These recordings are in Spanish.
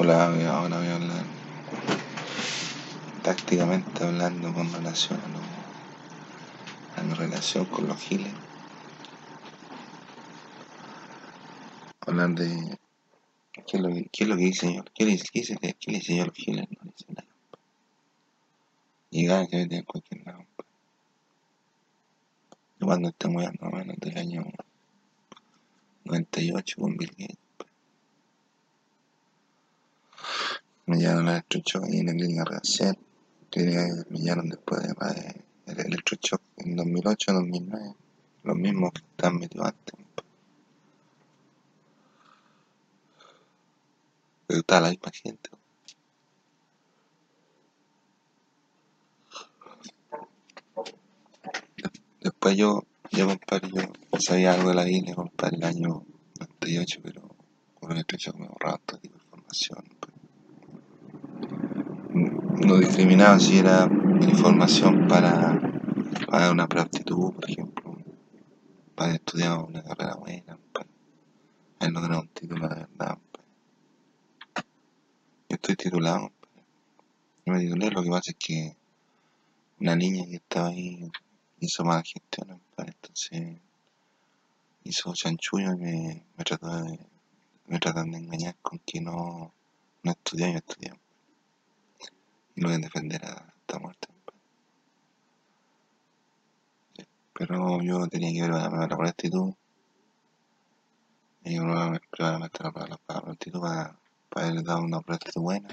Hola, ahora voy a hablar tácticamente hablando con relación a, lo, a mi relación con los giles. Hablar de qué es lo que, qué es lo que dice señor, qué le qué, yo los giles, no le dice nada. Llegar que vete en cualquier lado. Yo cuando esté muy más menos del año 98 con Bill Gates. Me llevaron al electrochoc ahí en la clínica Reacción, clínica que me llevaron después de eh, el electrochoc en 2008, 2009, los mismos que están metidos antes. Pero está la misma gente. Después yo, yo compadre, yo sabía algo de la isla, compadre, el año 98, pero con el electrochoc me borraba todo tipo de información no discriminaba si era información para, para una aptitud, por ejemplo, para estudiar una carrera buena, para lograr un título de verdad. Yo estoy titulado, yo me titulé, lo que pasa es que una niña que estaba ahí hizo mala gestión, entonces hizo chanchullo y me, me trató de me tratan de engañar con que no, no estudié, yo estudié y lo a defender hasta muerte. Pero yo tenía que ver la, la actitud y yo probablemente la, la, actitud para, para haber dado una actitud buena.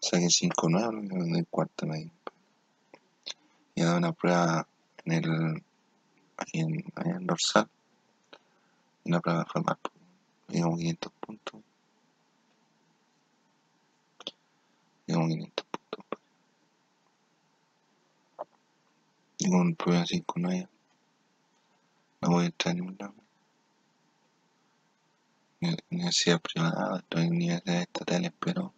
Saqué 5 nuevos en el cuarto medio. Y he dado una prueba en el aquí en, en dorsal. Y la prueba fue más, digamos 500 puntos. digamos 500 puntos. Con un problema así con ella, no voy a entrar en ningún lado. Universidad privada, estoy en universidades estatales, pero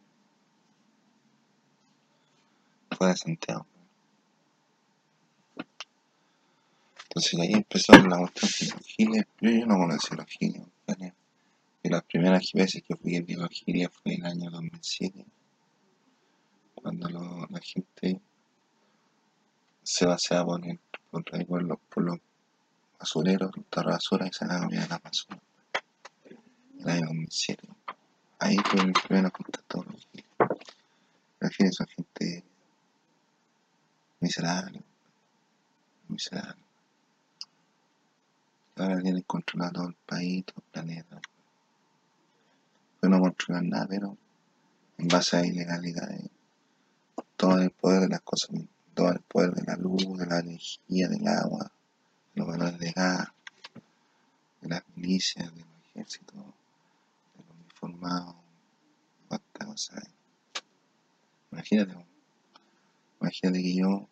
fuera de Santiago. Entonces ahí empezó la cuestión giles. Yo, yo no conocí los giles, Y las primeras veces que fui a giles fue en el año 2007 cuando la gente se paseaba por, el, por, por, los, por los basureros, los basura y se la de la basura. El año 2007. Ahí fue el primer contacto con los giles. Gente miserable, miserable. Ahora tienen controlado el país, todo el planeta. Pero no controlan nada, pero en base a ilegalidades todo el poder de las cosas, todo el poder de la luz, de la energía, del agua, de los valores de gas, de las milicias, de los de los uniformados, cuántas cosas Imagínate, imagínate que yo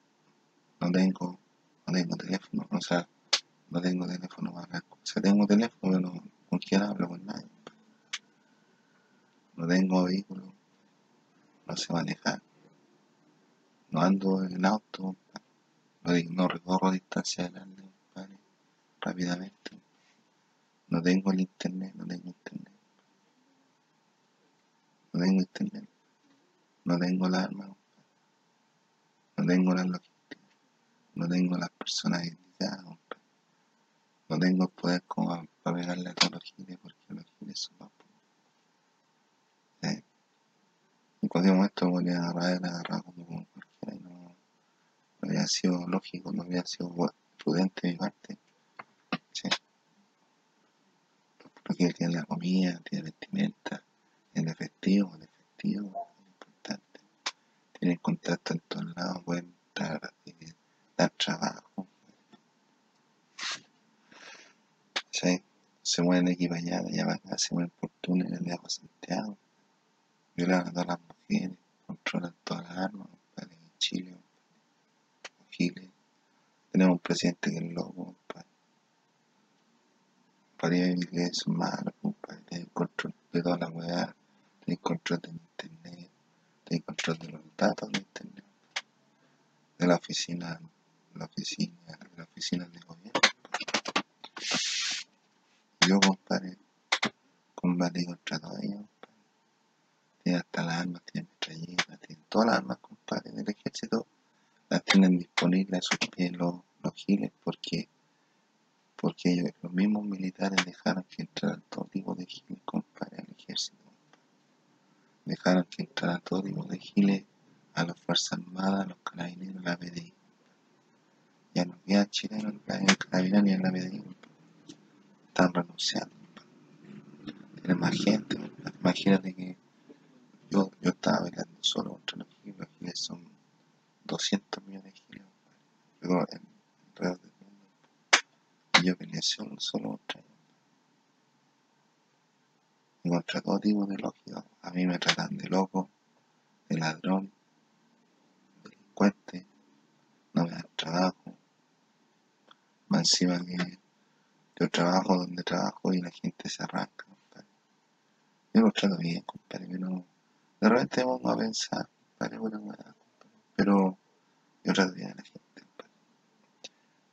no tengo, no tengo teléfono, o sea, no tengo teléfono para. O sea, tengo teléfono, pero con quién hablo con nadie. No tengo vehículo, no sé manejar no ando en auto, no recorro distancias grandes, rápidamente. No tengo el internet, no tengo internet. No tengo internet. No tengo la arma, no tengo la logística. No tengo las personas indicadas, No tengo el poder como para pegarle a los giles porque los giles son más ¿Eh? En cualquier momento me voy a agarrar, agarrar como no había sido lógico, no había sido prudente de mi parte. ¿sí? Porque tiene la comida, tiene vestimenta, tiene efectivo, el efectivo es importante. Tiene contacto en todos lados, pueden dar, dar trabajo. ¿sí? Se mueven aquí para allá, de allá para acá, se mueven por túneles de agua Santiago, violan a todas las mujeres, controlan todas las armas, en Chile tenemos un presidente que es loco, compadre. Para ir inglés es malo, compadre. Tiene control de toda la weá, tiene control de internet, tiene control de los datos de internet, de la oficina, la oficina, de la oficina de gobierno. Yo, compadre, combatí contra todo ello, tiene hasta las armas, tiene metralletas, tiene todas las armas, compadre, del ejército, tienen disponibles a sus pies los, los giles, porque porque ellos, los mismos militares dejaron que entraran todo tipo de giles, compadre, al ejército. Dejaron que entraran todo tipo de giles a las Fuerzas Armadas, a los carabineros, a la PDI. Ya no quedan chilenos en el carabinero ni en la PDI. Están renunciando. Tienen más gente. Imagínate que yo, yo estaba bailando solo contra los giles. Los giles son 200 millones de giles. Pero en alrededor del mundo. Y yo peleé solo, solo contra ellos. Contra todo tipo de lógica. A mí me tratan de loco, de ladrón, delincuente, no me dan trabajo. Más encima que yo trabajo donde trabajo y la gente se arranca, compadre. Yo lo trato bien, compadre, pero de repente me pongo a pensar, compadre, buena weá. Pero yo bien a la gente, compadre.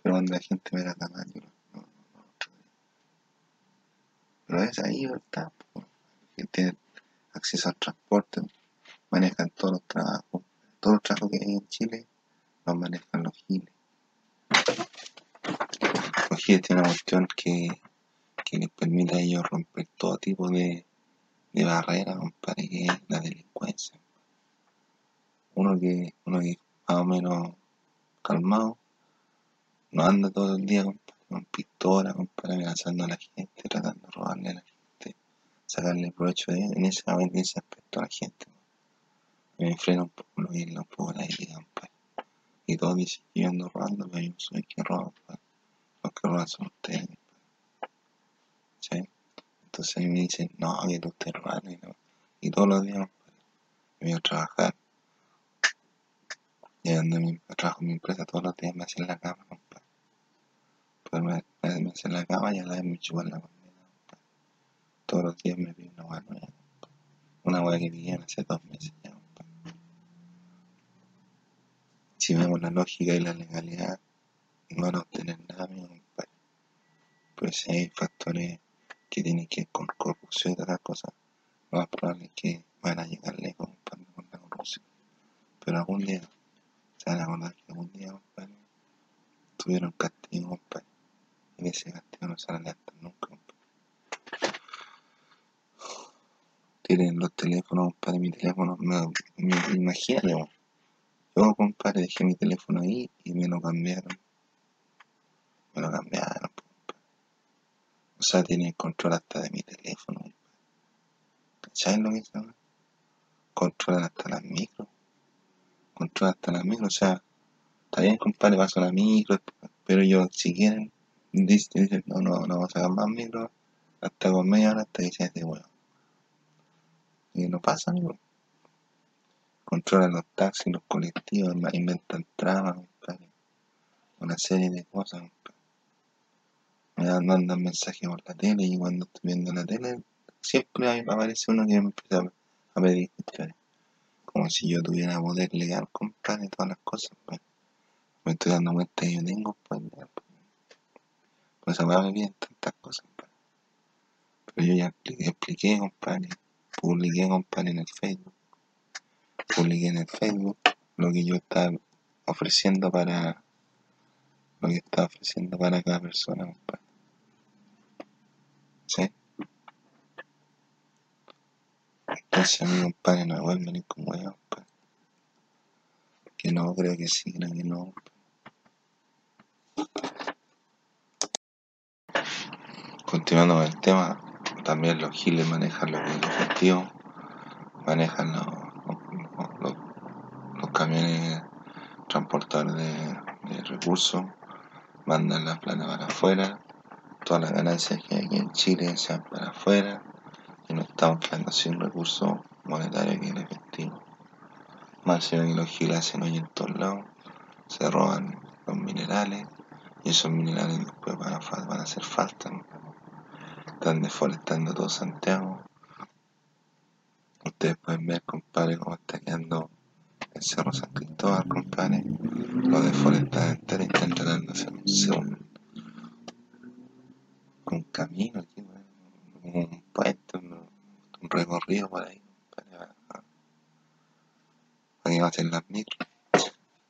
Pero cuando la gente me trata mal, yo no, no, no. Pero es ahí, ¿verdad? Que tienen acceso al transporte, manejan todos los trabajos, todos los trabajos que hay en Chile los manejan los giles. Los giles tienen una cuestión que, que les permite a ellos romper todo tipo de, de barreras, compadre, que la delincuencia. Uno que, uno que más o menos calmado, no anda todo el día compadre, con pistola, compadre, amenazando a la gente, tratando de robarle a la gente, sacarle provecho de en ese, en ese aspecto a la gente. Me frena un poco lo un poco la idea, compadre. Y todos dicen que yo ando robando, pero yo soy que roba, compadre. Los que roban son ustedes. ¿Sí? Entonces a mí me dicen, no, que tú robando y, no. y todos los días, compadre, me voy a trabajar. Llegando a mi trabajo en mi empresa, todos los días me hacen la cama, compadre. Pues me, me, la cama y a la vez me chupan la bandera. Todos los días me piden una hueá nueva. Una hueá que pidían hace dos meses ya, compadre. Si vemos la lógica y la legalidad, no van a obtener nada, mi compadre. Pero si hay factores que tienen que ver con corrupción y otras cosas, lo más probable es que van a llegar lejos, compadre, con la corrupción. Pero algún día, se van a acordar que algún día, compadre, tuvieron castigo, compadre. Y ese castigo no se van a nunca. Tienen los teléfonos, compadre, mi teléfono, me, imagínate. Yo, compadre, dejé mi teléfono ahí y me lo cambiaron. Me lo cambiaron, compadre. O sea, tienen control hasta de mi teléfono, compadre. ¿Cachai lo que no? Controlan hasta las micros. Controlan hasta las micros. O sea, está bien, compadre, paso la micro, pero yo, si quieren, dicen, dicen no, no, no vamos a sacar más micros hasta con media hora hasta que se de huevo. Y no pasa, amigo controlan los taxis, los colectivos, inventan tramas, compadre. Una serie de cosas, compadre. Me dan, mandan mensajes por la tele y cuando estoy viendo la tele, siempre aparece uno que me empieza a pedir cuestiones. Como si yo tuviera poder legal, compadre, todas las cosas, pues. Me estoy dando cuenta que yo tengo poder pues. Pues a me piden tantas cosas, compadre. Pero yo ya expliqué, expliqué, compadre. Publiqué, compadre, en el Facebook publiqué en el Facebook lo que yo estaba ofreciendo para lo que estaba ofreciendo para cada persona, compadre. ¿Sí? Entonces a mi compadre no me vuelven venir con. Que no, creo que sí, creo que no. Continuando con el tema, también los giles manejan los objetivos, manejan los los, camiones transportadores de, recursos mandan la plata para afuera, todas las ganancias que hay aquí en Chile se van para afuera y nos estamos quedando sin recursos monetarios que en efectivo. Más que los giles se en todos lados, se roban los minerales y esos minerales después van a, van a hacer falta. ¿no? Están deforestando todo Santiago Ustedes pueden ver, compadre, cómo está quedando el Cerro San Cristóbal, compadre. Los deforestadores enteros están tratando de hacer un, camino aquí, un puente, un, recorrido por ahí, compadre, va a hacer las.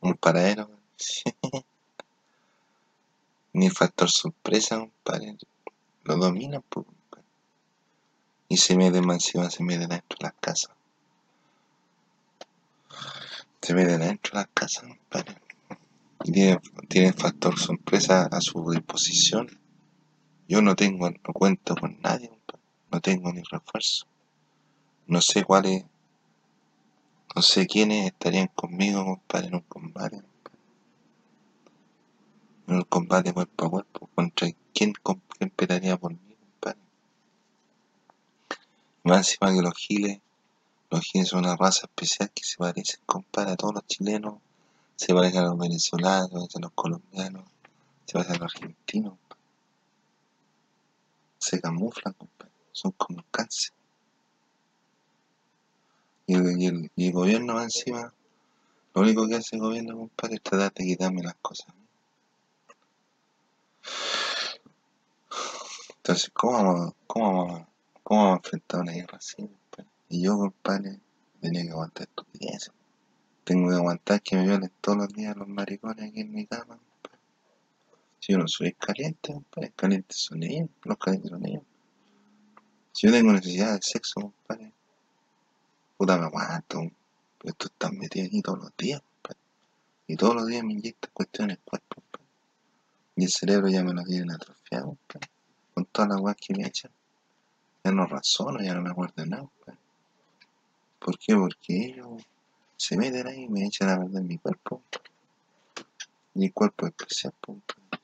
Un paradero. Ni factor sorpresa, compadre. Lo domina, pues. Y se mete más encima, se mete dentro de las casas. Se mete dentro de las casas, compadre. Y tiene, tiene factor sorpresa a su disposición. Yo no tengo, no cuento con nadie. No tengo ni refuerzo. No sé cuáles, no sé quiénes estarían conmigo, compadre, en un combate. En un combate cuerpo a cuerpo. ¿Contra quién, quién pelearía por mí, compadre? Más encima que los giles, los giles son una raza especial que se parecen, compadre, a todos los chilenos. Se parecen a los venezolanos, se parecen a los colombianos, se parecen a los argentinos. Se camuflan, compadre. Son como cáncer. Y el, gobierno va encima, lo único que hace el gobierno, compadre, es tratar de quitarme las cosas. Entonces, ¿cómo vamos, cómo cómo vamos a enfrentar una guerra así? Y yo, compadre, tenía que aguantar estupideces. Tengo que aguantar que me violen todos los días los maricones aquí en mi cama. Si yo no soy caliente, compadre, calientes son ellos, los calientes son ellos. Si yo tengo necesidad de sexo, compadre, puta me aguanto, pero tú estás metido aquí todos los días, compadre. Y todos los días me inyectan cuestiones cuerpo, compadre. Y el cerebro ya me lo tienen atrofiado, compadre. Con todas las weas que me echan. Ya no razono, ya no me acuerdo nada. ¿Por qué? Porque ellos se meten ahí y me echan a perder mi cuerpo. Mi cuerpo es especial, compadre.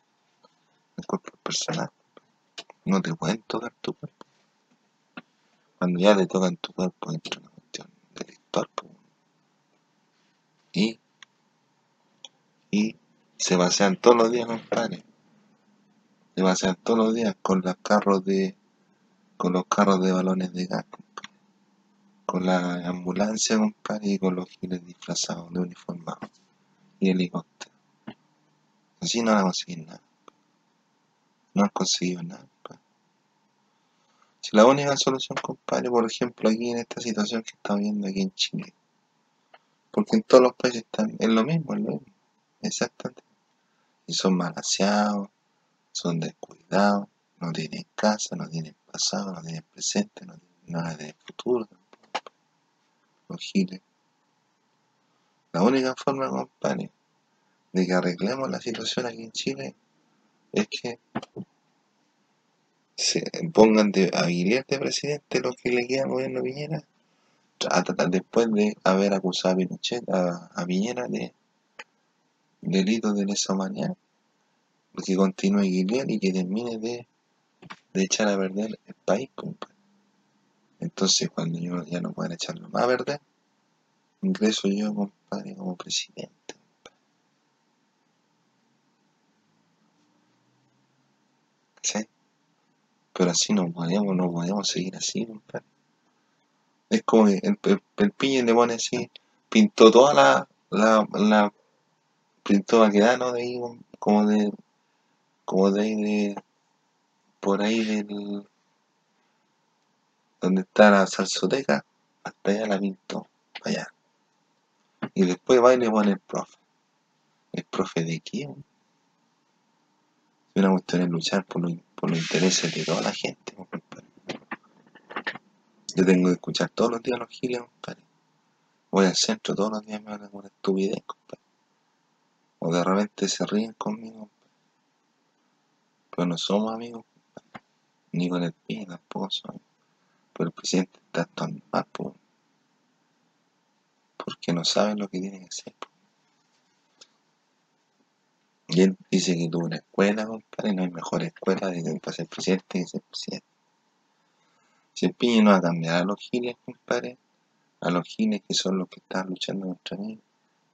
El cuerpo es personal. No te pueden tocar tu cuerpo. Cuando ya te tocan tu cuerpo entra Y, y se pasean todos los días, compadre. Se pasean todos los días con los carros de, con los carros de balones de gas. Con la ambulancia, compadre, y con los giles disfrazados de uniformados y helicópteros. Así no van a conseguir nada. No han conseguido nada, la única solución, compadre, por ejemplo, aquí en esta situación que estamos viendo aquí en Chile, porque en todos los países están, es lo mismo, es lo mismo, exactamente. Y son malaseados, son descuidados, no tienen casa, no tienen pasado, no tienen presente, no tienen nada de futuro tampoco. Los giles. La única forma, compadre, de que arreglemos la situación aquí en Chile es que se pongan de, Guillermo de presidente lo que le queda al gobierno Piñera a tratar después de haber acusado a Pinochet, a, a Piñera de delitos de lesa humanidad, que continúe Guillermo y que termine de, de echar a perder el país, compadre. Entonces, cuando yo ya no puedan echarlo más a perder, ingreso yo, compadre, como presidente. ¿Sí? Pero así no podemos, no podemos seguir así. Es como el, el, el piña le pone así, pintó toda la, la, la pintó Baquedano de ahí, como de, como de ahí de, por ahí del, donde está la salsoteca, hasta allá la pintó, allá. Y después va y le pone el profe. ¿El profe de quién? Si una cuestión es luchar por, lo, por los intereses de toda la gente, compadre. Yo tengo que escuchar todos los días los giles. Voy al centro todos los días me hablan con estupidez, compadre. O de repente se ríen conmigo. Pero no somos amigos, compadre. Ni con el pie tampoco somos. Pero el presidente está tan mal, po. Porque no saben lo que tienen que hacer, él dice que tuvo una escuela, compadre, no hay mejor escuela de para ser presidente que ser presidente. No va a cambiar a los giles, compadre, a los giles que son los que están luchando contra mí,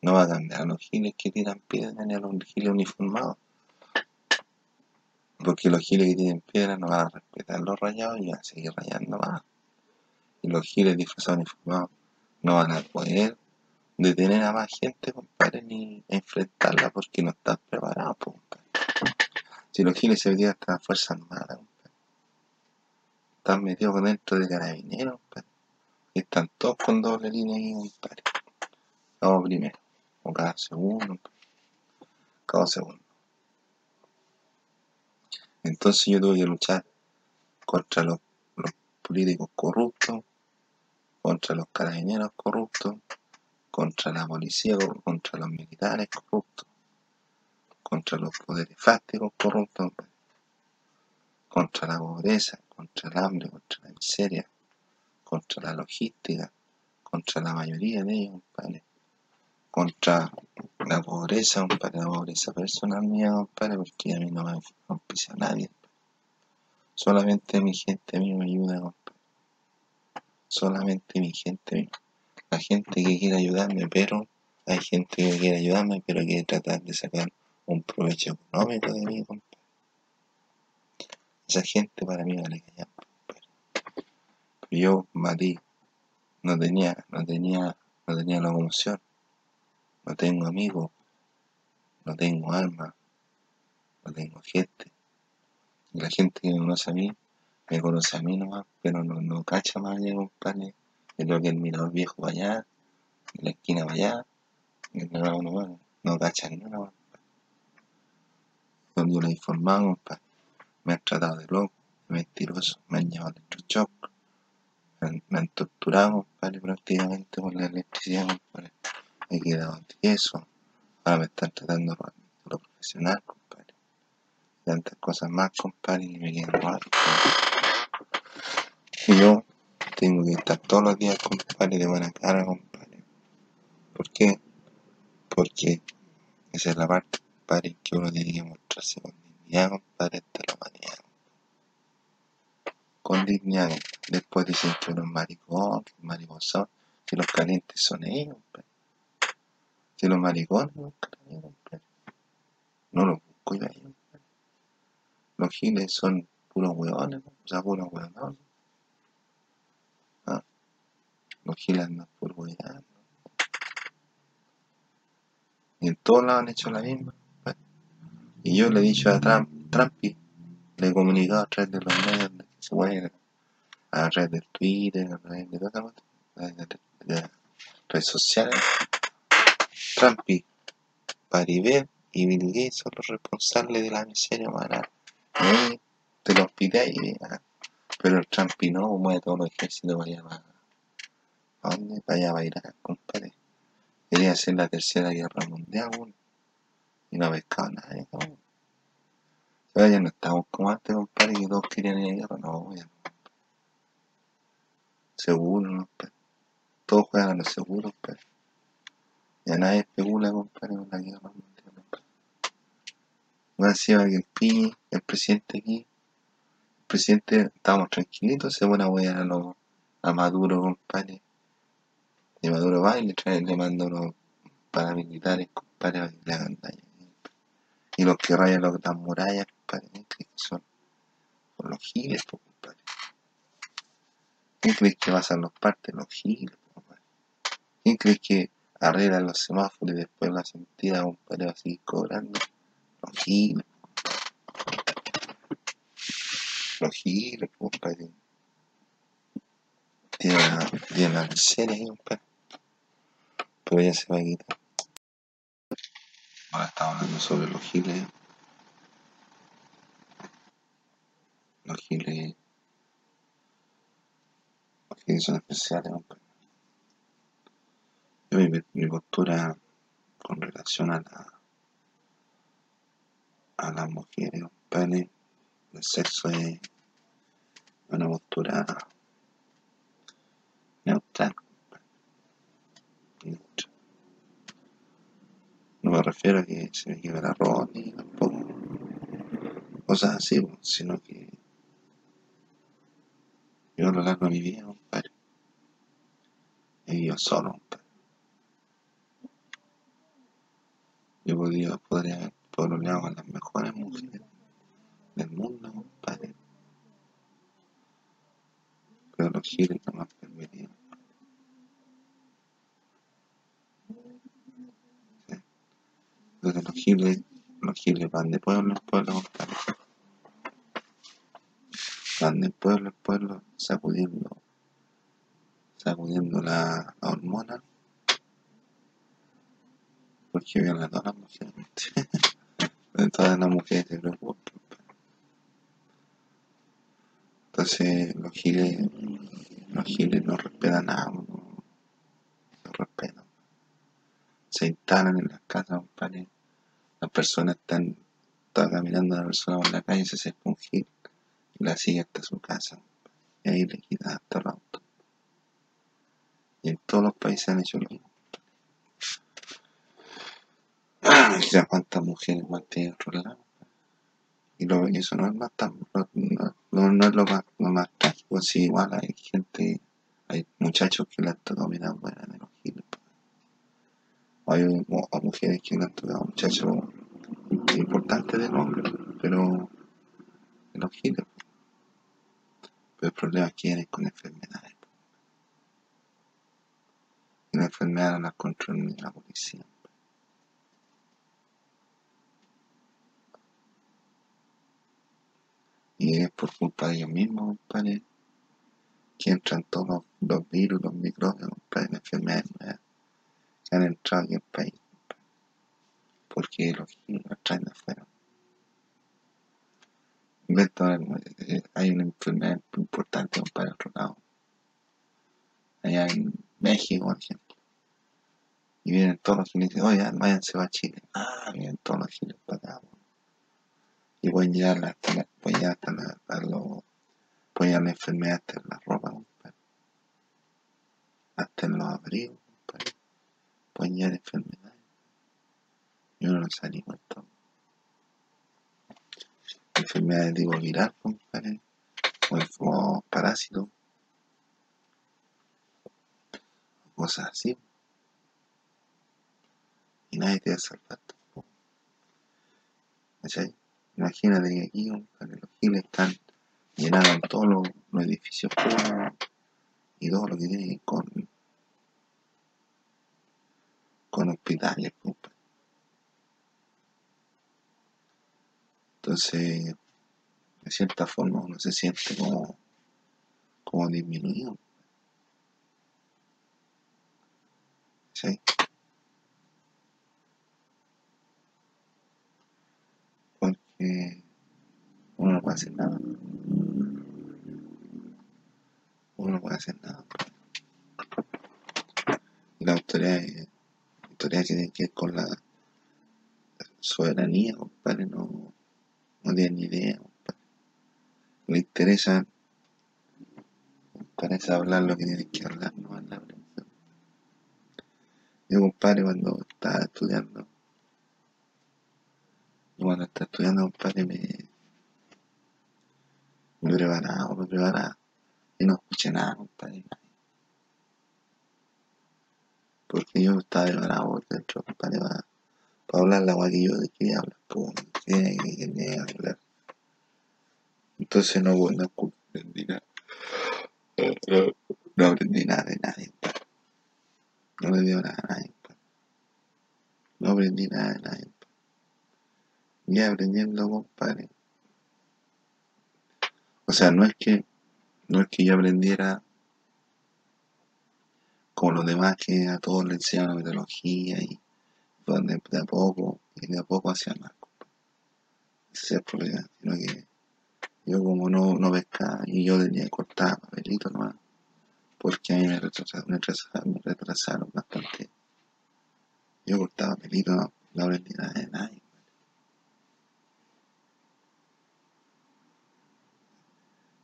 no va a cambiar a los giles que tiran piedras ni a los giles uniformados. Porque los giles que tienen piedras no van a respetar los rayados y van a seguir rayando más. Y los giles disfrazados uniformados no van a poder detener a más gente, compadre, ni enfrentarla porque no están preparados, po, compadre. Si los giles se metieron hasta las Fuerzas Armadas, compadre. Están metidos dentro de carabineros, están todos con doble línea ahí, compadre. cada primero, o cada segundo, cada segundo. Entonces yo tuve que luchar contra los, políticos corruptos, contra los carabineros corruptos, contra la policía, contra los militares corruptos, contra los poderes fácticos corruptos, contra la pobreza, contra el hambre, contra la miseria, contra la logística, contra la mayoría de ellos, contra la pobreza, compadre, la pobreza personal mía, compadre, porque a mí no me auspicia nadie. Solamente mi gente a me ayuda, compadre. Solamente mi gente misma. La gente que quiere ayudarme, pero hay gente que quiere ayudarme, pero quiere tratar de sacar un provecho económico de mí, compadre. Esa gente para mí vale callar, yo, Mati, no tenía, no tenía, no tenía locomoción no tengo amigos, no tengo alma, no tengo gente. La gente que me conoce a mí, me conoce a mí nomás, pero no, no cacha más allá, compadre. Es lo que el mirador viejo allá, en la esquina para allá, el no, no, no cacha ni nada, Cuando yo informado, compadre, me han tratado de loco, de mentiroso, me han llevado electrochoc, me han, me han torturado, compadre, prácticamente por la electricidad, compadre. He quedado eso, ahora me están tratando por lo profesional, compadre. Tantas cosas más, compadre, y me quedan mal, Y yo tengo que estar todos los días, compadre, de buena cara, compadre. ¿Por qué? Porque esa es la parte, compadre, que uno tiene que mostrarse con dignidad, compadre, ante la humanidad. Con dignidad, después dicen que uno es maricón, que es mariposón, que los calientes son ellos, compadre. Si los maricones no los busco yo ahí, Los giles son puros hueones, o sea, puros hueones. ¿Ah? Andan por hueones. Y en todos lados han hecho la misma. Y yo le he dicho a Trump, Trumpy, le he comunicado a través de los medios que se a través del Twitter, a través de todas las redes sociales, Trumpy, Paribet y Bill son los responsables de la miseria humana. ¿Eh? Te los pide ahí, pero el Trumpy no mueve todos los ejércitos para allá. ¿A dónde? Allá, para Irak, compadre. Quería hacer la tercera guerra mundial, y no pescado nadie, ¿no? Pero ya no estamos como antes, compadre, que todos querían ir a guerra. No. Seguro, ¿no? Todos juegan a los seguros, pero. Ya nadie especula, compadre, con la guerra mundial, compadre. Más encima que el PI, el presidente aquí, el presidente, estábamos tranquilitos, se pone a huear a, los, a Maduro, compadre. Y Maduro va y le, trae, le manda unos paramilitares, compadre, para que le hagan daño. Y los que rayan los, las murallas, compadre, ¿qué son? Son los giles, compadre. ¿Quién crees que pasan los partes? Los giles, compadre. ¿Quién crees que arreglan los semáforos y después la sentida, compadre, va a seguir cobrando. Los giles, Los giles, compadre. Tiene la, tiene la miseria ahí, compadre. Pero ya se va. Ahora estamos hablando sobre los giles. Los giles. Los giles son especiales, compadre mi, postura con relación a la a las mujeres, compadre, el sexo es una postura neutral. No me refiero a que se me la ropa ni tampoco cosas así, sino que yo a lo largo de mi vida, compadre, he vivido solo, compadre. Yo podría, podría haber pololeado con las mejores mujeres del mundo, compadre. Pero los giles no me han permitido. Entonces los giles, los giles van de pueblo en pueblo. Van de pueblo en pueblo sacudiendo, sacudiendo la, hormona porque viola a todas las mujeres. todas las mujeres se preocupan. Entonces los giles, los giles no respetan nada, no respetan. Se instalan en las casas, compadre. Las personas están, están caminando a la persona por la calle se acerca un gil y la sigue hasta su casa. Y ahí le quitan hasta el auto. Y en todos los países han hecho lo mismo. Mira cuántas mujeres más tienen lado. Y, lo, eso no es más tan, no, no, no es lo más, lo más trágico, sí, igual hay gente, hay muchachos que le han tocado mirar buenas en los giles. Hay a mujeres que han tocado muchachos importantes del hombre, pero en los giles. Pero el problema es que vienen con enfermedades. Y las enfermedades no las controla la policía. Y es por culpa de ellos mismos, compadre, que entran todos los, virus, los microbios, compadre, las enfermedades nuevas han entrado aquí al país. Porque los las traen de afuera. Eh, hay una enfermedad importante, en otro lado. Allá en México, por ejemplo. Y vienen todos los giles y dicen, oye, váyanse a Chile. Ah, vienen todos los giles para acá. Y pueden llegar hasta la, pueden llegar hasta la, a los, pueden llegar la hasta en la ropa. Hasta en los abrigos, llegar enfermedades. Y uno no anima todo. Enfermedades de tipo viral, compadre. O, parásitos. Cosas así. Y nadie te va a salvar tampoco. ¿Cachai? Imagínate que aquí, compadre, los giles están llenaron todos los, los edificios públicos y todo lo que tiene que ver con, con hospitales. Entonces, de cierta forma uno se siente como, como disminuido. ¿sí? Porque uno no puede hacer nada. Uno no puede hacer nada. La autoridad, que tiene que ver con la soberanía, compadre, no, no tiene ni idea, compadre. Le interesa, interesa hablar lo que tienen que hablar, no hablar la prensa. Yo, compadre, cuando estaba estudiando, cuando estaba estudiando, compadre, me, me preparaba, me preparaba. Y no escuché nada, compadre. Porque yo estaba preparado por dentro, compadre, para, para hablar la guay que yo quería hablar, que hablar. Entonces no, no aprendí nada. No aprendí nada de nadie, compadre. No le dio nada a nadie, compadre. No aprendí nada de nadie, compadre. Ya aprendiendo, compadre. O sea, no es que, no es que yo aprendiera como los demás que a todos les enseñan la metodología y donde de a poco y de a poco hacían más. Ese es el problema, sino que yo como no, no pescaba y yo tenía que cortar papelito nomás, porque a mí me retrasaron, me retrasaron, bastante. Yo cortaba papelito, no, no aprendí nada de nadie.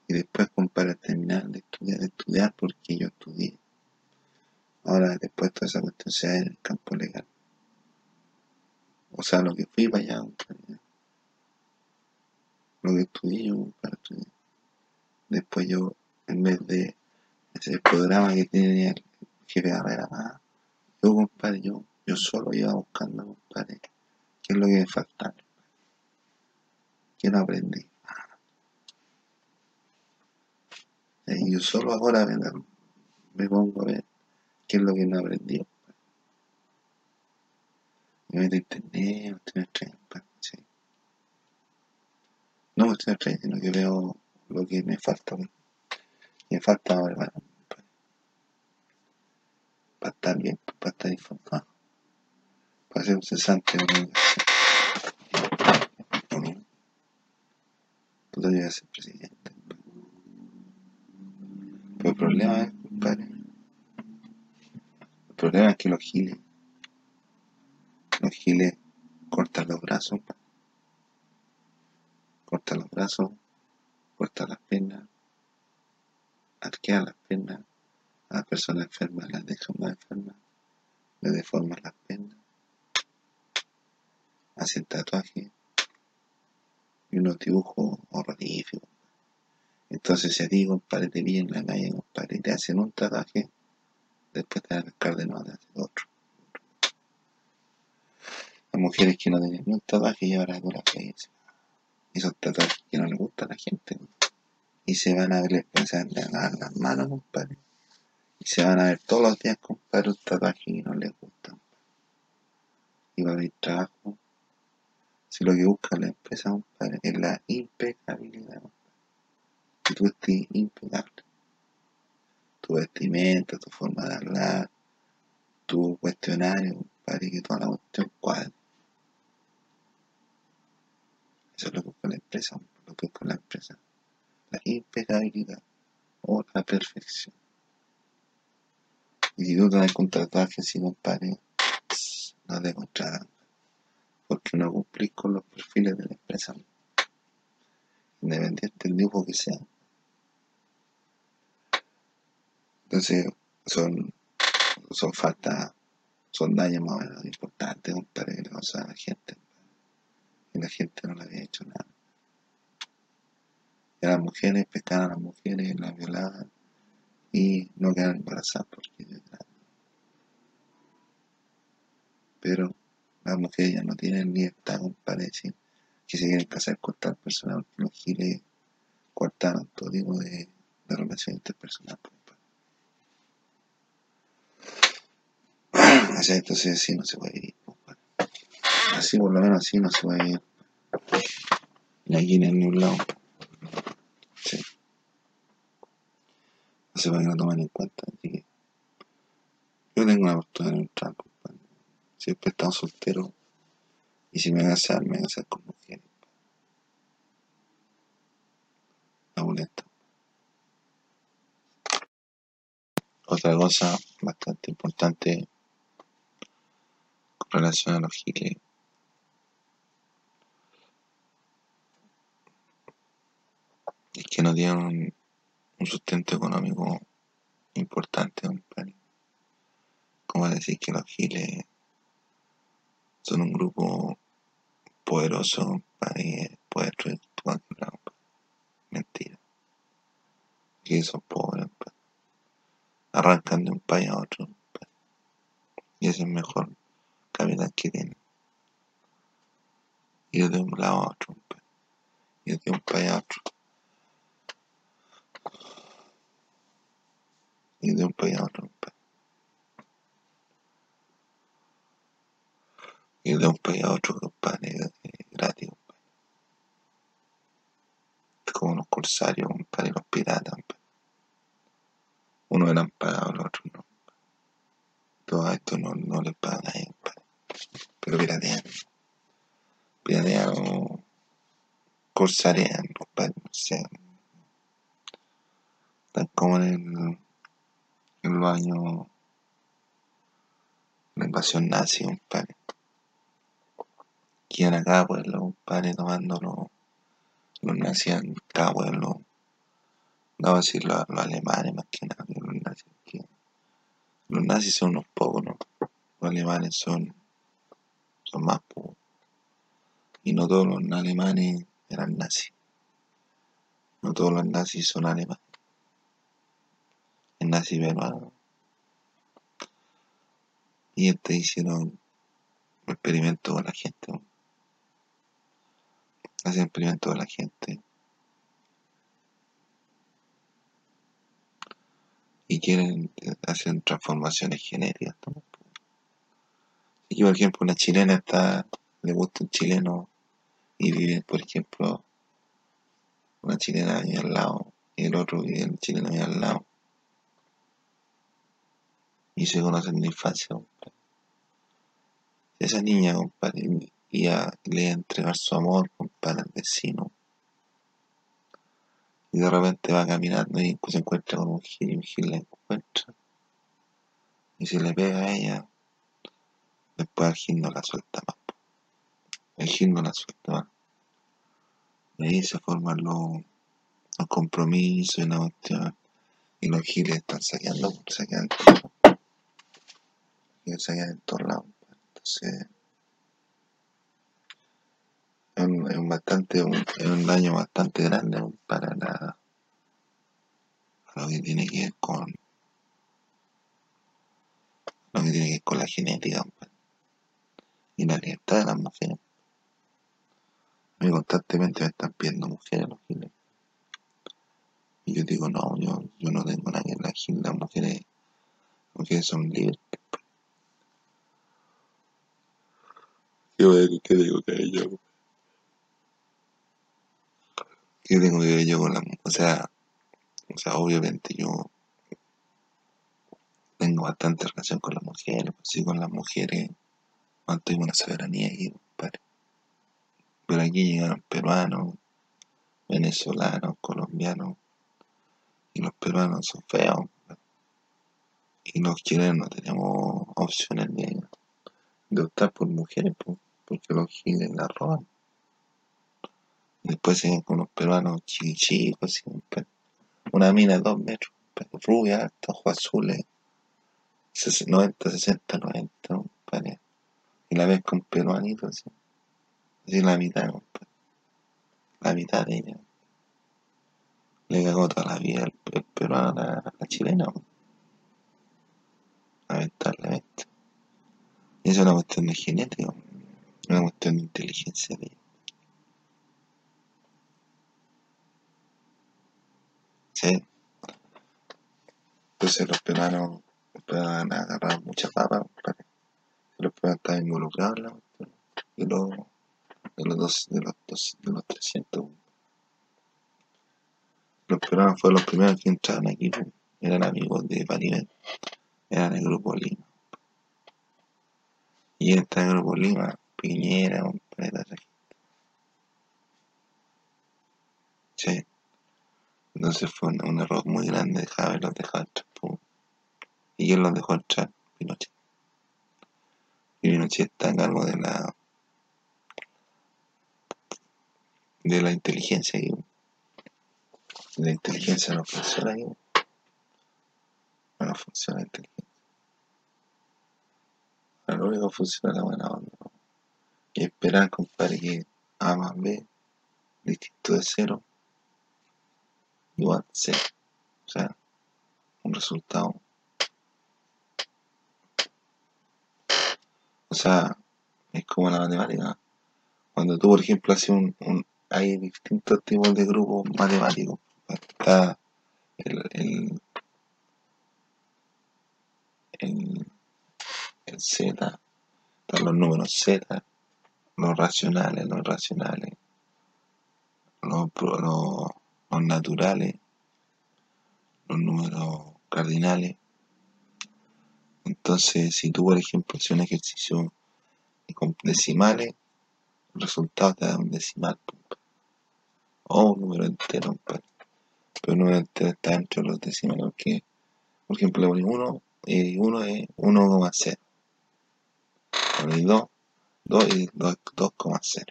Y después, compadre, terminar de estudiar, de estudiar porque yo estudié. Ahora, después toda esa cuestión se en el campo legal. O sea, lo que fui para allá. Lo que estudié yo, compadre. Después yo, en vez de ese programa que tenía el jefe de carrera más, yo, compadre, yo, yo solo iba buscando, compadre, qué es lo que me faltaba. Que no aprendí. Y yo solo ahora me, me pongo a ver qué es lo que no aprendí. Me meto a internet, me estoy extrañando, ¿sí? No me estoy extrañando, sino que veo lo que me falta. me falta ahora, bueno, para estar bien, para estar informado, para hacer un cesante de Tú te a ser presidente. Pero el problema es, compadre, problema es que los giles, los giles cortan los brazos, cortan los brazos, cortan las piernas, arquean las piernas, a las personas enfermas las dejan más enfermas, le deforman las piernas, hacen tatuajes y unos dibujos horroríficos. Entonces, si a ti, compadre, te pillan en la calle, compadre, te hacen un tatuaje, después de te hacen otro. Las mujeres que no tienen ni un tatuaje y ahora con la calle. Y tatuajes que no les gusta a la gente. Y se van a ver, se van a dar las manos, compadre. Y se van a ver todos los días, compadre, un tatuaje que no les gusta. Y va a haber trabajo. Si lo que busca la empresa, compadre, es la impecabilidad, que tú estés impecable. Tu vestimenta, tu forma de hablar, tu cuestionario, compadre, que toda la cuestión cuadre. Eso es lo que busca la empresa, lo que busca la empresa. La impecabilidad o la perfección. Y si tú te con tatuaje así, compadre, no te encontrarán. Porque no cumplís con los perfiles de la empresa. Independiente del dibujo que sea. Entonces, son, son faltas, son daños más o menos importantes, compadre, que le a la gente. Y la gente no le había hecho nada. Y las mujeres pescaban a las mujeres, las violaban y no quedan embarazadas porque pero las mujeres ya no tienen libertad, compadre, que se quieren casar con tal persona porque los giles cortaron todo tipo de, de relación interpersonal, Así, entonces así no se puede vivir, compadre. Así por lo menos así no se puede vivir. Ni aquí ni en ningún lado. Sí. No se puede lo tomen en cuenta. Así que yo tengo una postura neutral, compadre. Siempre he estado soltero. Y si me voy a casar, me voy a casar con mujeres. No molesta. Otra cosa bastante importante relación a los giles es que no tienen un, sustento económico importante, compadre. Como decir que los giles son un grupo poderoso para poder destruir. Mentira. Que son pobres, arrancan de un país a otro. Y ese es mejor capital que tienen. Ir de un lado a otro. Ir de un país a otro. De un país a otro. De un país a otro, compadre, gratis. Como los corsarios, compadre. Uno eran pagados, los otros no. Todo esto no, no les pagan a pero piratean. Piratean o corsarean, compadre, no sé. Están como en el, en los años la invasión nazi, compadre. Quieren a cada pueblo, compadre, tomando los, los nazis en cada pueblo. No decir los, alemanes más que nada, los nazis. los nazis son unos pocos, ¿no? Los alemanes son son más pocos. Y no todos los alemanes eran nazis. No todos los nazis son alemanes. El nazi peruano. Y este hicieron un experimento con la gente. Hacen experimento con la gente. Y quieren hacer transformaciones genéticas. Y por ejemplo, una chilena está, le gusta un chileno y vive, por ejemplo, una chilena ahí al lado y el otro vive el chileno ahí al lado. Y se conocen de infancia. esa niña, compadre, iba, le iba a entregar su amor, compadre, al vecino. Y de repente va caminando y se encuentra con un gil y un gil la encuentra. Y si le pega a ella, después el gil no la suelta más. El gil no la suelta más. Y ahí se forman los, compromisos y la cuestión. Y los giles están saqueando, saqueando. Y saquean en todos lados. Entonces, es un daño bastante grande para la, lo que tiene que ver con lo que tiene que ver con la genética y la libertad de las mujeres. A mí constantemente me están pidiendo mujeres los giles. Y yo digo, no, yo, no tengo nada que ver gil, las mujeres, las mujeres son libres. ¿qué digo que yo? ¿Qué tengo que ver yo con la O sea, o sea, obviamente yo tengo bastante relación con las mujeres, pues sí, con las mujeres mantuvimos una soberanía aquí, compadre. Pero aquí llegaron peruanos, venezolanos, colombianos, y los peruanos son feos. Y los chilenos no tenemos opciones de, de optar por mujeres, porque los giles la roban. Después siguen con los peruanos chiquichicos, una mina de dos metros, rubia, ojos azules, 90, 60, 90, Y la ves con peruanito, así, así la mitad, la mitad de ella. Le cagó toda la vida el, peruano a la, chilena, lamentablemente. Y eso es una cuestión de genética, una cuestión de inteligencia de ella. Sí. Entonces los peruanos puedan agarrar mucha papa, los peruanos están involucrados en la. De los, de los, dos, de los, dos, de los 300. Los peruanos fueron los primeros que entraron aquí, eran amigos de Panimet, eran el grupo Lima. Y entra el grupo Lima, Piñera, un planeta Sí. Entonces fue un, error muy grande dejar haberlos dejado entrar. Y él los dejó entrar, Pinochet. Y Pinochet está a cargo de la de la inteligencia y la inteligencia no funciona. No funciona la inteligencia. lo único que funciona la buena onda. Y esperar, compadre, que A más B distinto de cero igual C. O sea, un resultado. O sea, es como la matemática. Cuando tú, por ejemplo, haces un, hay distintos tipos de grupos matemáticos. Está el, el, el, el Z, están los números Z, los racionales, los irracionales, los, los los naturales, los números cardinales. Entonces, si tú, por ejemplo, haces un ejercicio con decimales, el resultado te da un decimal. O un número entero, pero un número entero está entre los decimales, porque, por ejemplo, le pones 1 y 1 es 1,0. Le 2, 2 y 2,0.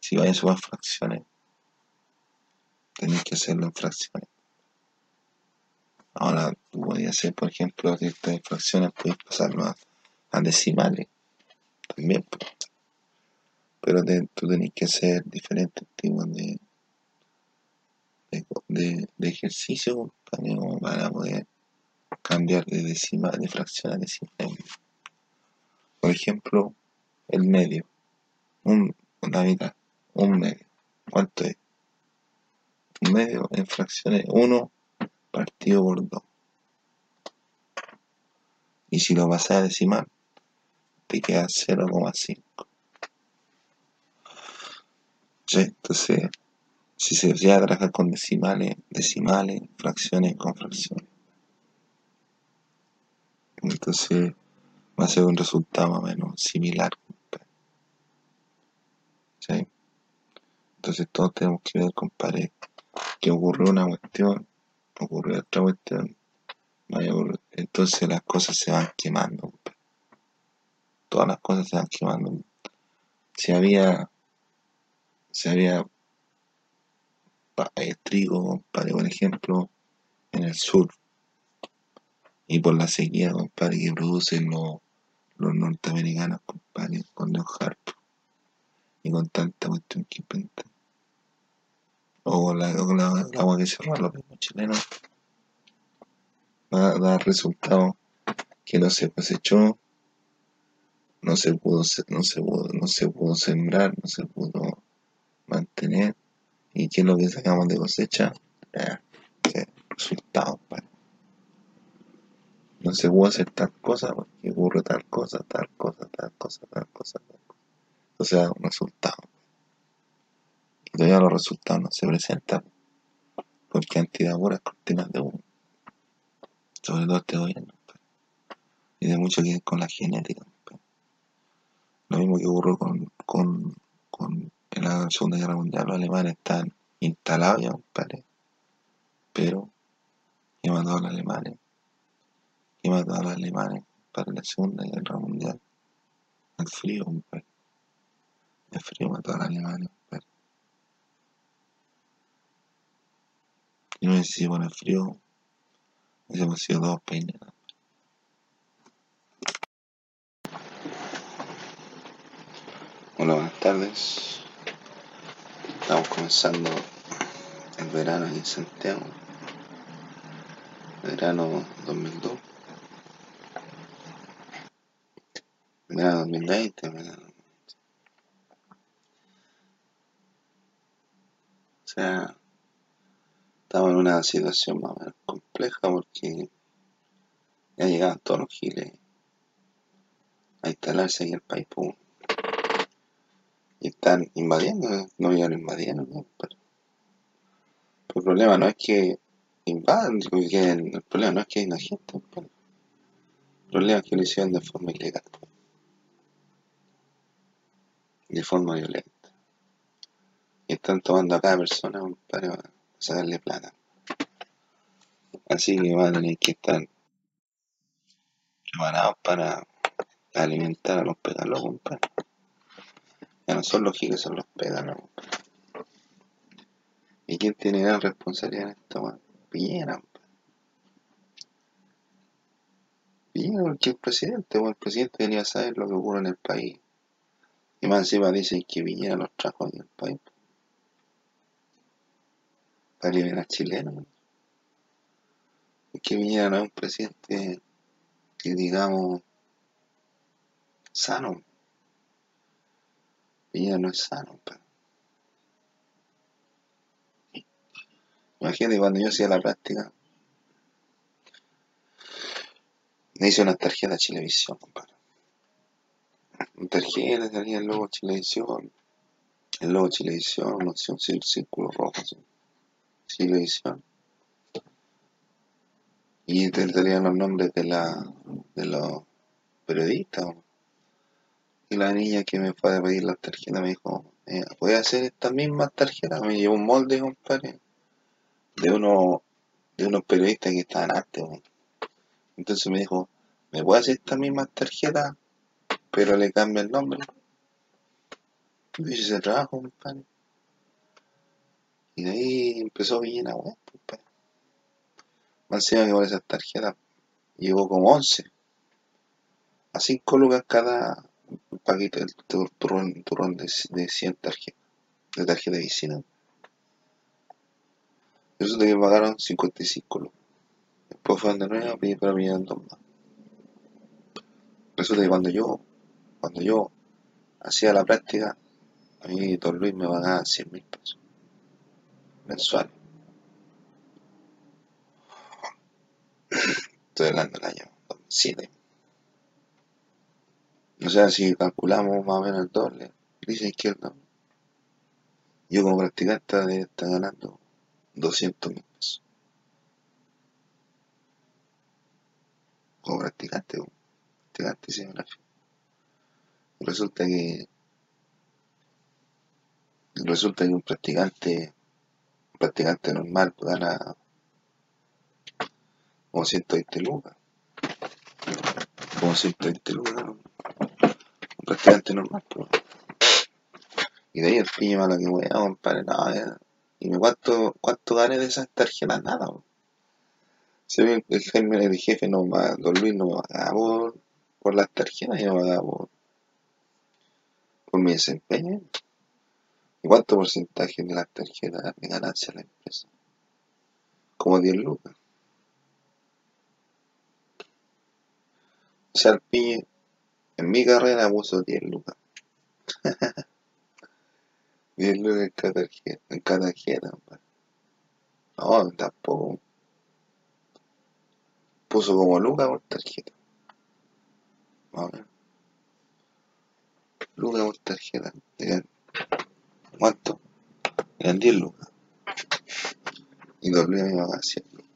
Si vayan a sumar fracciones, tenéis que hacerlo en fracciones. Ahora, tú podías hacer, por ejemplo, estas fracciones, puedes pasarlo a, decimales también. Pero tú tenés que hacer diferentes tipos de, de, de, ejercicio para poder cambiar de decimal, de fracción a decimal. Por ejemplo, el medio, un, una mitad, un medio. ¿Cuánto es? medio en fracciones 1 partido por 2. Y si lo pasas a decimal, te queda 0,5. entonces, si se llega a con decimales, decimales, fracciones con fracciones. Entonces, va a ser un resultado más o menos similar. ¿Sí? Entonces todos tenemos que ver, compadre, que ocurrió una cuestión, ocurrió otra cuestión, entonces las cosas se van quemando. Todas las cosas se van quemando. Si había, si había eh, trigo, compadre, por ejemplo, en el sur, y por la sequía, compadre, que producen los, los norteamericanos, compadre, con los harp y con tanta cuestión que inventan. O la, la, agua que se roba los mismos chilenos va a dar resultado que no se cosechó, no se pudo, no se pudo, no se pudo sembrar, no se pudo mantener. ¿Y qué es lo que sacamos de cosecha? Eh, resultado, no se puede hacer tal cosa porque ocurre tal cosa, tal cosa, tal cosa, tal cosa, tal cosa. Entonces da un resultado. Y todavía los resultados no se presentan porque han tirado puras cortinas de humo. Sobre todo este gobierno. Y de mucho que con la genética. Lo mismo que ocurrió con, con, con en la Segunda Guerra Mundial. Los alemanes están instalados ya, compadre. Pero, ¿qué mandó a los alemanes? y mató a los alemanes para la Segunda Guerra Mundial. El frío, compadre. El frío mató a los alemanes, Y no sé si con el frío hubiésemos sido dos peinados. Hola, buenas tardes. Estamos comenzando el verano en Santiago. Verano 2002. Verano 2020, verano. O sea, estamos en una situación más compleja porque ya llegaban todos los giles a instalarse en el país. Y están invadiendo, no iban invadiendo, ¿no? Pero, el problema no es que invadan, el problema no es que hay una gente, el problema es que lo hicieron de forma ilegal de forma violenta. Y están tomando a cada persona para sacarle plata. Así que van a tener que estar preparados para alimentar a los pégalos, compadre. Ya no son los giles, son los pégalos, ¿Y quién tiene gran responsabilidad en esto, man? Piñera, Piñera, porque el presidente, o el presidente venía a saber lo que ocurre en el país. Y más encima dicen que Piñera los trajo aquí al país. Para liberar chilenos. Es que Piñera no es un presidente que digamos sano. Piñera no es sano. Imagínate cuando yo hacía la práctica. Me hice una tarjeta de Chilevisión, compadre tarjeta, salía el logo Chilevisión, el logo Chilevisión, una opción círculo rojo, así. Chilevisión. Y te salían los nombres de, la, de los periodistas. Y la niña que me fue a pedir las tarjetas me dijo, eh, voy a hacer esta misma tarjeta. Me llevó un molde, compadre, de, uno, de unos periodistas que estaban antes. Entonces me dijo, ¿me voy a hacer esta misma tarjeta pero le cambia el nombre. Y hice ese trabajo, compadre. Y de ahí empezó bien a web, compadre. Más que por esas tarjetas llegó como 11. A 5 lucas cada paquete del turrón, turrón de, de 100 tarjetas. De tarjeta de visita. Eso te que pagaron 55 lucas. Después fue de nuevo, pero me dos más. Resulta que cuando yo cuando yo hacía la práctica, a mí don Luis me pagaba 100 mil pesos mensual. Estoy hablando del año 2007. O sea, si calculamos más o menos el doble, dice izquierdo, yo como practicante de estar ganando 200 mil pesos. Como practicante, practicante de diseño gráfico. Resulta que resulta que un practicante practicante normal gana como 120 lucas. Como 120 lucas, ¿no? un practicante normal. Pues. Y de ahí el pillo malo que weá, compadre, no, eh. Y me cuánto, cuánto gané de esas tarjetas, nada. Se ve el, germen el jefe no va, don Luis no pagaba por, por las tarjetas, yo me pagaba por, por mi desempeño. ¿Y cuánto porcentaje de las tarjetas de ganancia la empresa? Como 10 lucas. O sea, el piñe en mi carrera puso 10 lucas. 10 lucas en cada tarjeta, en cada tarjeta, No, tampoco. Puso como lucas por tarjeta. Lucas por tarjeta. ¿Cuánto? Eran 10 lucas. Y doble a 100 lucas.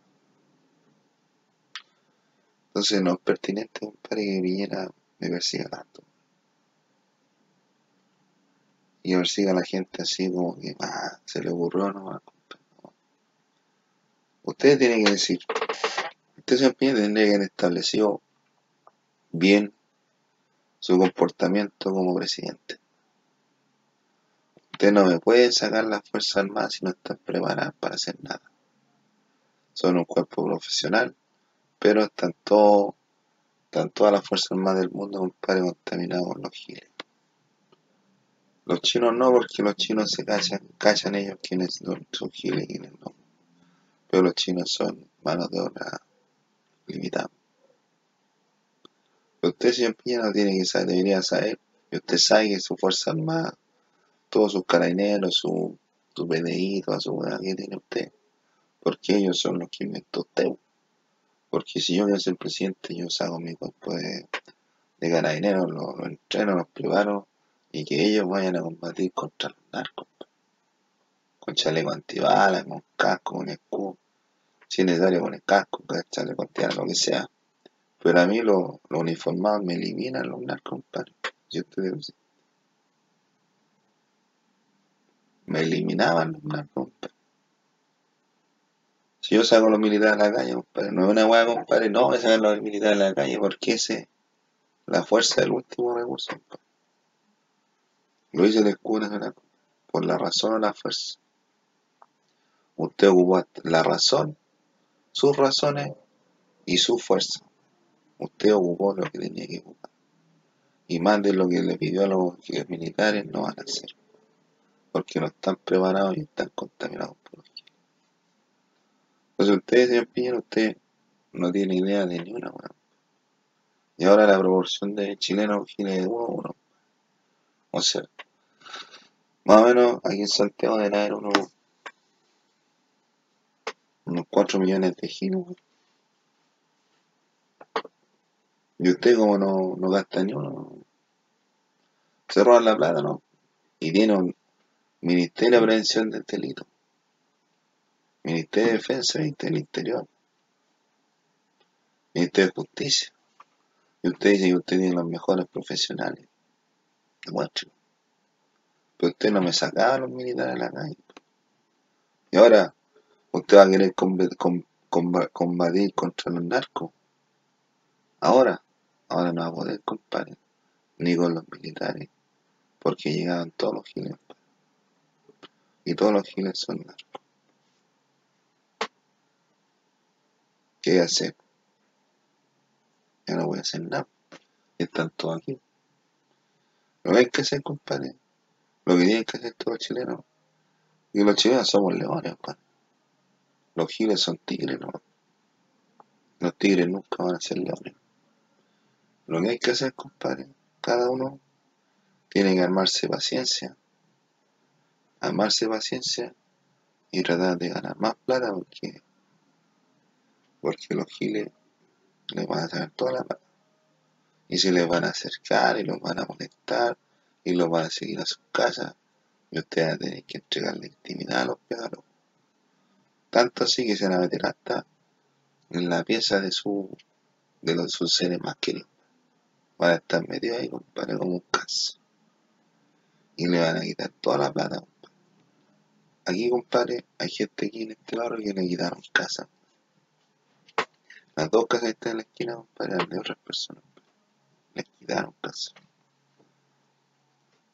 Entonces no es pertinente, compadre, que Piñera me persiga tanto. Y persiga a la gente así como que ah, se le ocurrió nomás. Ustedes tienen que decir, usted señor Piñera tendría que haber establecido bien su comportamiento como presidente. Usted no me puede sacar las Fuerzas Armadas si no están preparadas para hacer nada. Son un cuerpo profesional pero están todas las fuerzas armadas del mundo, compadre, contaminados con los giles. Los chinos no, porque los chinos se callan, callan ellos quienes son giles y quienes no. Pero los chinos son manos de obra limitadas. Pero usted, señor Piñera, tiene que saber, debería saber, y usted sabe que su fuerza armada, todos sus carabineros, su, su PDI, toda su que tiene usted, porque ellos son los que inventó usted. Porque si yo voy a ser presidente, yo saco mi cuerpo de, de carabineros, lo, lo entreno, los preparo y que ellos vayan a combatir contra los narcos. Con chaleco antibalas, con casco, con escudo. Si es necesario con el casco, con chaleco antibalas, lo que sea. Pero a mí los uniformados me eliminan los narcos, compadre. Yo te Me eliminaban los narcos, si yo saco a los militares a la calle, compadre, no es una hueá, compadre, no, me sacan los militares a la calle porque ese la fuerza del último recurso, compadre. Lo dice el escudo por la razón o la fuerza. Usted ocupó la razón, sus razones y su fuerza. Usted ocupó lo que tenía que ocupar. Y más de lo que le pidió a los militares no van a hacer. Porque no están preparados y están contaminados por los entonces usted, señor Piñera, usted no tiene idea de ni una, weón. Y ahora la proporción de chilenos giles de 1 1. O sea, más o menos aquí en Santiago debe haber unos, unos 4 millones de giles, Y usted como no, no gasta ni uno, se roban la plata, ¿no? Y tiene un Ministerio de Prevención del Delito. Ministerio de Defensa, Ministerio del Interior, Ministerio de Justicia. Y usted dice que usted tiene los mejores profesionales. Demuestre. Pero usted no me sacaba a los militares de la calle. Y ahora, usted va a querer combatir contra los narcos. Ahora, ahora no va a poder, compadre. Ni con los militares. Porque llegaban todos los giles. Y todos los giles son narcos. ¿Qué hacer? Ya no voy a hacer nada. Están todos aquí. Lo que hay que hacer, compadre. Lo que tienen que hacer todos los chilenos. Y los chilenos somos leones, compadre. Los giles son tigres, ¿no? Los tigres nunca van a ser leones. Lo que hay que hacer, compadre, cada uno tiene que armarse paciencia. Armarse paciencia y tratar de ganar más plata porque porque los giles les van a tener toda la mano. Y se les van a acercar y los van a molestar y los van a seguir a sus casas y ustedes van a tener que entregarle intimidad a los pegados. Tanto así que se van a meter hasta en la pieza de su de los sus seres más queridos. van a estar metidos ahí, compadre, como un caso. Y le van a quitar toda la plata. Aquí, compadre, hay gente aquí en este barrio que le quitaron casa. Las dos casas que están en la esquina, compadre, eran de otras personas. Les quitaron casa.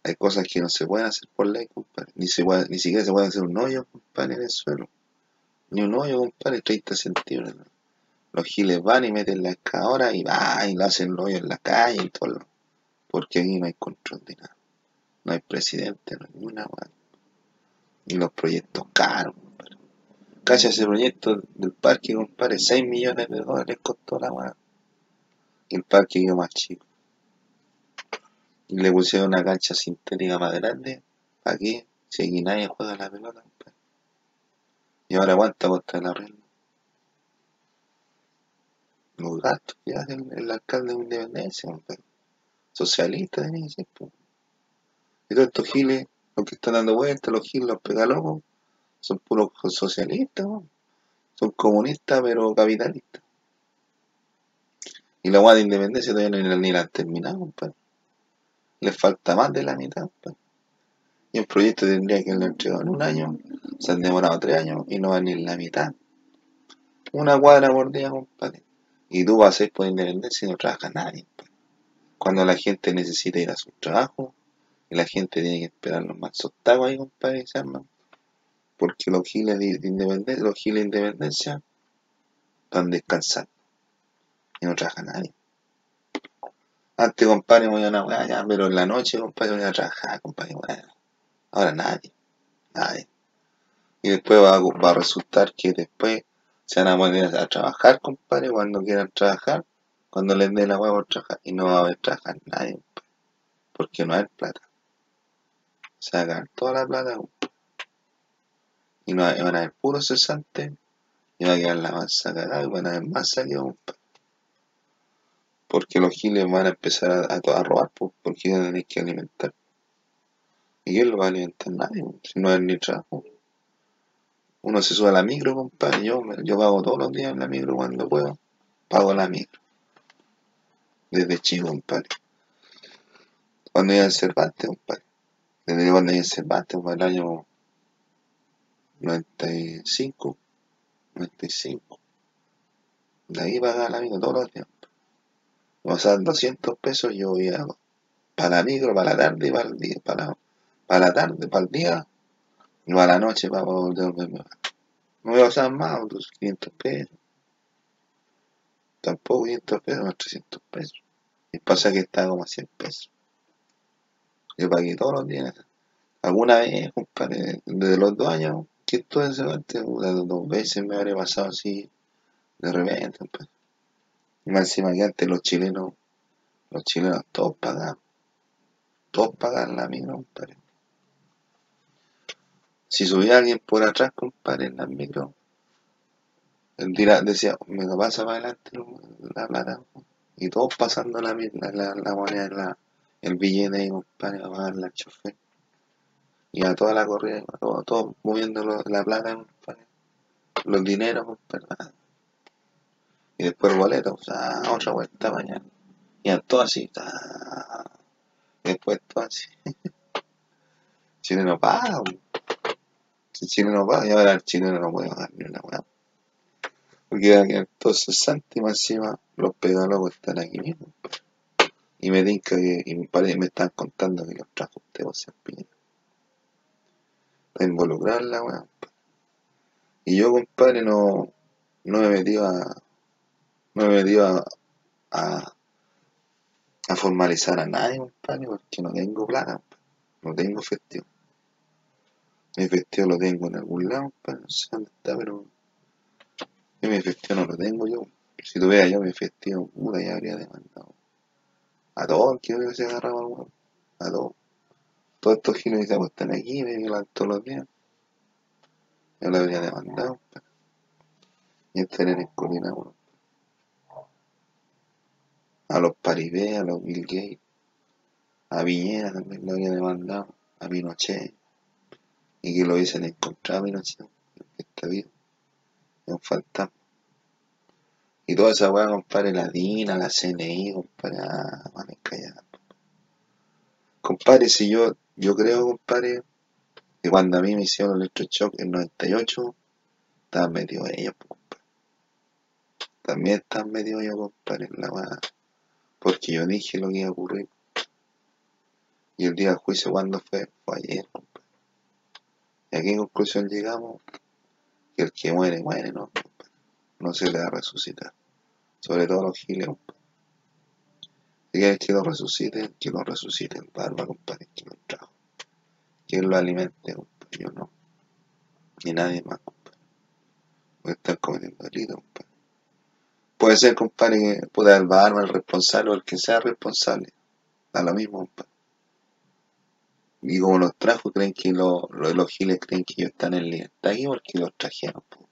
Hay cosas que no se pueden hacer por ley, compadre. Ni, siquiera se puede hacer un hoyo, compadre, en el suelo. Ni un hoyo, compadre, 30 centímetros. Los giles van y meten la excavadora y va y lo hacen el hoyo en la calle y todo. Porque aquí no hay control de nada. No hay presidente, no hay ninguna. Y los proyectos caros, compadre. Cacha ese proyecto del parque, compadre, 6 millones de dólares costó la weá. Y el parque quedó más chico. Y le pusieron una cancha sintética más grande. ¿Para qué? Si aquí nadie juega la pelota. Y ahora cuánto cuesta el arreglo. Los gastos hace el, el alcalde de Independencia, compadre. Socialista, tenía que. Y todos estos giles, los que están dando vueltas, los giles, los pegalocos, son puros socialistas, ¿no? son comunistas pero capitalistas. Y la guada de independencia todavía la- ni la han terminado, compadre. Les falta más de la mitad, compadre. Y el proyecto tendría que haberlo entregado en un año, se han demorado tres años y no van ni en la mitad. Una cuadra por día, compadre. Y tú vas a ir por independencia y no trabaja nadie, compadre. Cuando la gente necesita ir a su trabajo, y la gente tiene que esperar los más tacos ahí, compadre, se arman. Porque los giles de, de independencia, los giles de independencia están descansando y no trabaja nadie. Antes, compadre, me voy a una weá ya, pero en la noche, compadre, voy a trabajar, compadre, weá. Ahora nadie, nadie. Y después va a, resultar que después se van a poner a trabajar, compadre, cuando quieran trabajar, cuando les dé la weá por trabajar, y no va a haber trabajar nadie, compadre, porque no hay plata. Se va a ganar toda la plata. Y no van a haber puros cesantes, y va a quedar la masa cagada, y van a haber más compadre. Porque los giles van a empezar a, robar, pues, porque van a tener que alimentar. ¿Y quién lo va a alimentar? Nadie, pues, si no hay ni trabajo. Uno se sube a la micro, compadre. Yo, yo pago todos los días en la micro cuando puedo. Pago la micro. Desde chico, compadre. Cuando iba en Cervantes, compadre. Desde cuando en Cervantes, por el año 95, 95. De ahí pagaba la micro todos los días. Me pasaban 200 pesos, yo iba para la micro, para la tarde y para el día. Para, para la tarde, para el día y para la noche para volverme. No me pasaban más, otros 500 pesos. Tampoco 500 pesos, más 300 pesos. Y pasa que estaba como a 100 pesos. Yo pagué todos los días. Alguna vez, compadre, desde los dos años que estuve en puta, dos veces me habría pasado así de repente, compadre. Más encima que antes los chilenos, los chilenos todos pagaban. Todos pagaban la micro, compadre. Si subía alguien por atrás, compadre, en la micro, decía, me lo pasa para adelante la plata. Y todos pasando la, la, la, moneda, la, el billete compadre, para pagarle al chofer. Y a toda la corrida, todos todo moviendo la plata, compadre. Los dineros, compadre. Y después el boleto, otra vuelta mañana. Y a todo así, ta. Después todo así. Chile no paga, si Chile no paga, y ahora el chileno no puede pagar ni una weá. Porque a quedar todo y encima los pedagogos están aquí mismo. Y me tinca que, y me, parece, me están contando que los trajo usted, sea, Piñera. Para involucrar la weá. Y yo, compadre, no, no me metido a, no me metido a, a, a formalizar a nadie, compadre, porque no tengo plata, no tengo efectivo. Mi efectivo lo tengo en algún lado, compadre, no sé dónde está, pero yo mi efectivo no lo tengo yo. Si tuviera yo mi efectivo, puta, ya habría demandado. A todos que se agarraba al weón. A todos. Todos estos giles que se aquí, me violan todos los días. Yo lo habría demandado, compadre. Y estarían en colina, weón. A los Paribé, a los Bill Gates, a Viñera también lo había demandado, a Pinochet, y que lo hubiesen encontrado a Pinochet, está vivo, es un fantasma. Y toda esa weá, compadre, la DINA, la CNI, compadre, ah, van a callar. Compadre, si yo, yo creo, compadre, que cuando a mí me hicieron el electroshock en 98, estaban metidos ellos, compadre. También estaban metidos ellos, compadre, en la weá. Porque yo dije lo que iba a ocurrir. Y el día del juicio, ¿cuándo fue? Fue ayer, compadre. ¿Y a qué conclusión llegamos? Que el que muere, muere, ¿no? No se le va a resucitar. Sobre todo los giles, compadre. Quieres que lo resucite, que lo resucite el barba, compadre, que lo trajo. Que lo alimente, compadre, yo no. Ni nadie más, compadre. Puede estar cometiendo delito, compadre. Puede ser, compadre, que pueda el barba, el responsable o el que sea responsable. Da lo mismo, compadre. Y como los trajo, creen que lo- lo- los giles creen que ellos están en libertad aquí porque los trajeron, po.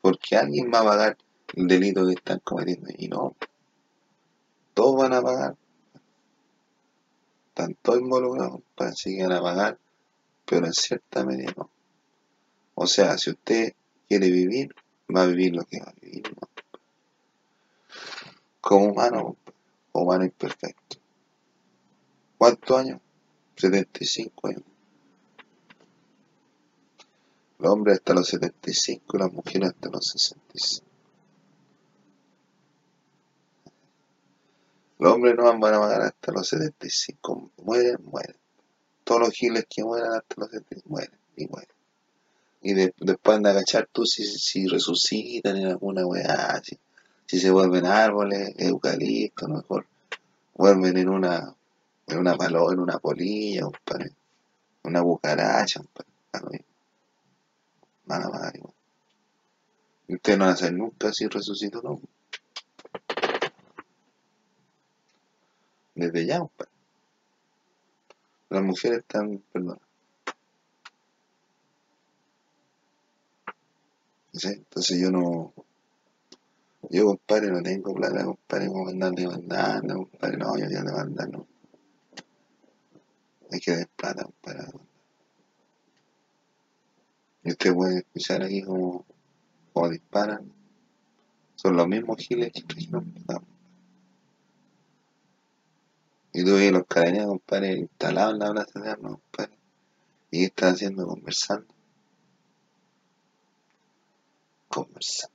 Porque alguien va a pagar el delito que están cometiendo. Y no, todos van a pagar. Están todos involucrados, parece que van a pagar, pero en cierta medida no. O sea, si usted quiere vivir, va a vivir lo que va a vivir. Como humano, humano imperfecto. ¿Cuántos años? 75 años. Los hombres hasta los 75 y las mujeres hasta los 65. Los hombres no van a pagar hasta los 75. Mueren, mueren. Todos los giles que mueran hasta los 75 mueren y mueren. Y de- después anda a cachar tú si, si resucitan en alguna weá, si, si se vuelven árboles, eucalipto, a lo mejor vuelven en una, en una paloma, en una polilla, compadre, una cucaracha, compadre. Van a pagar igual. Y ustedes no van a saber nunca si resucitó o no. Desde ya, compadre. Las mujeres están, perdón. ¿sí? Entonces yo no, yo compadre no tengo plata, compadre, como andar demandando, compadre, no, yo ya demandar, no. Hay que dar plata, compadre. Y usted puede escuchar aquí como, como disparan. Son los mismos giles que plata. Y tú ves los carabineros, compadre, instalados en la plaza de armas, compadre. ¿Y qué haciendo? Conversando. Conversando.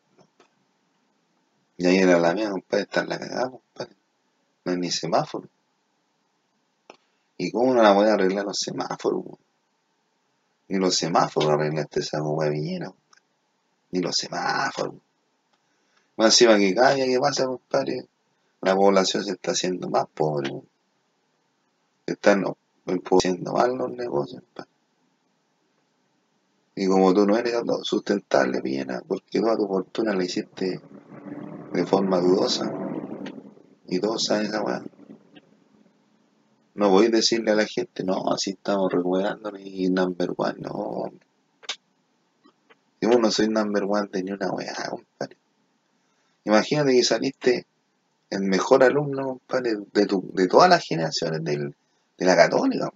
Y ahí en la Alameda, compadre, está en la cagada, compadre. No hay ni semáforo. ¿Y cómo no la pueden arreglar los semáforos? weón? Ni los semáforos arreglaste esa hueá viñera, compadre. Ni los semáforos. Más encima que cada día que pasa, compadre, la población se está haciendo más pobre. weón. Están empobreciendo más los negocios. Y como tú no eres sustentable, Villena, porque toda tu fortuna la hiciste de forma dudosa. Y todos saben esa weá. No voy a decirle a la gente, no, así estamos recuperándonos y number one, no. Yo no soy number one de ni una weá, compadre. Imagínate que saliste el mejor alumno, compadre, de, tu, de todas las generaciones del, de la católica.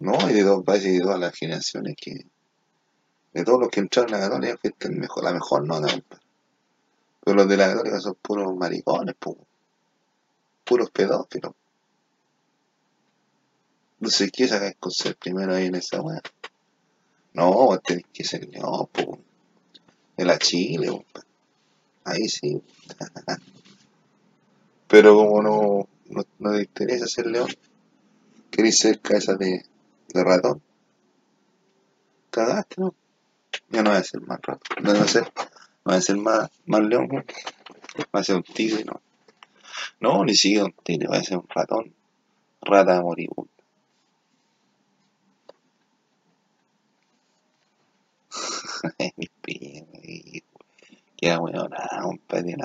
No, y de, todo, parece de todas las generaciones que. De todos los que entraron a la católica, fuiste el mejor, la mejor nota, compadre. Pero los de la católica son puros maricones, pu- puros pedófilos. Entonces, ¿qué sacas con ser primero ahí en esa weá? No, tenés que ser león, po. De la Chile. Ahí sí. Pero como no, no, no te interesa ser león, querés ser cabeza de, de ratón, cagaste, ¿no? Ya no voy a ser más ratón, no voy a ser, no voy a ser más, más león, ¿no? va a ser un tigre, no. No, ni siquiera un tigre, va a ser un ratón, rata moribunda. Queda weón, nada, compadre,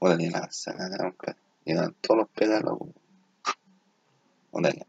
lanza cagada, compadre. Ahora ni lanza cagada, compadre. Llegan todos los pegados, Órale.